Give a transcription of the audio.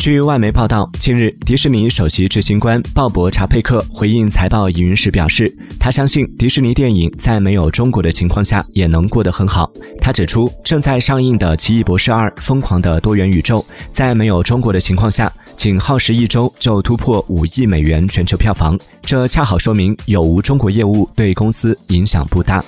据外媒报道近日迪士尼首席执行官鲍勃查佩克回应财报疑云时表示他相信迪士尼电影在没有中国的情况下也能过得很好。他指出正在上映的奇异博士二疯狂的多元宇宙在没有中国的情况下仅耗时一周就突破五亿美元全球票房。这恰好说明有无中国业务对公司影响不大。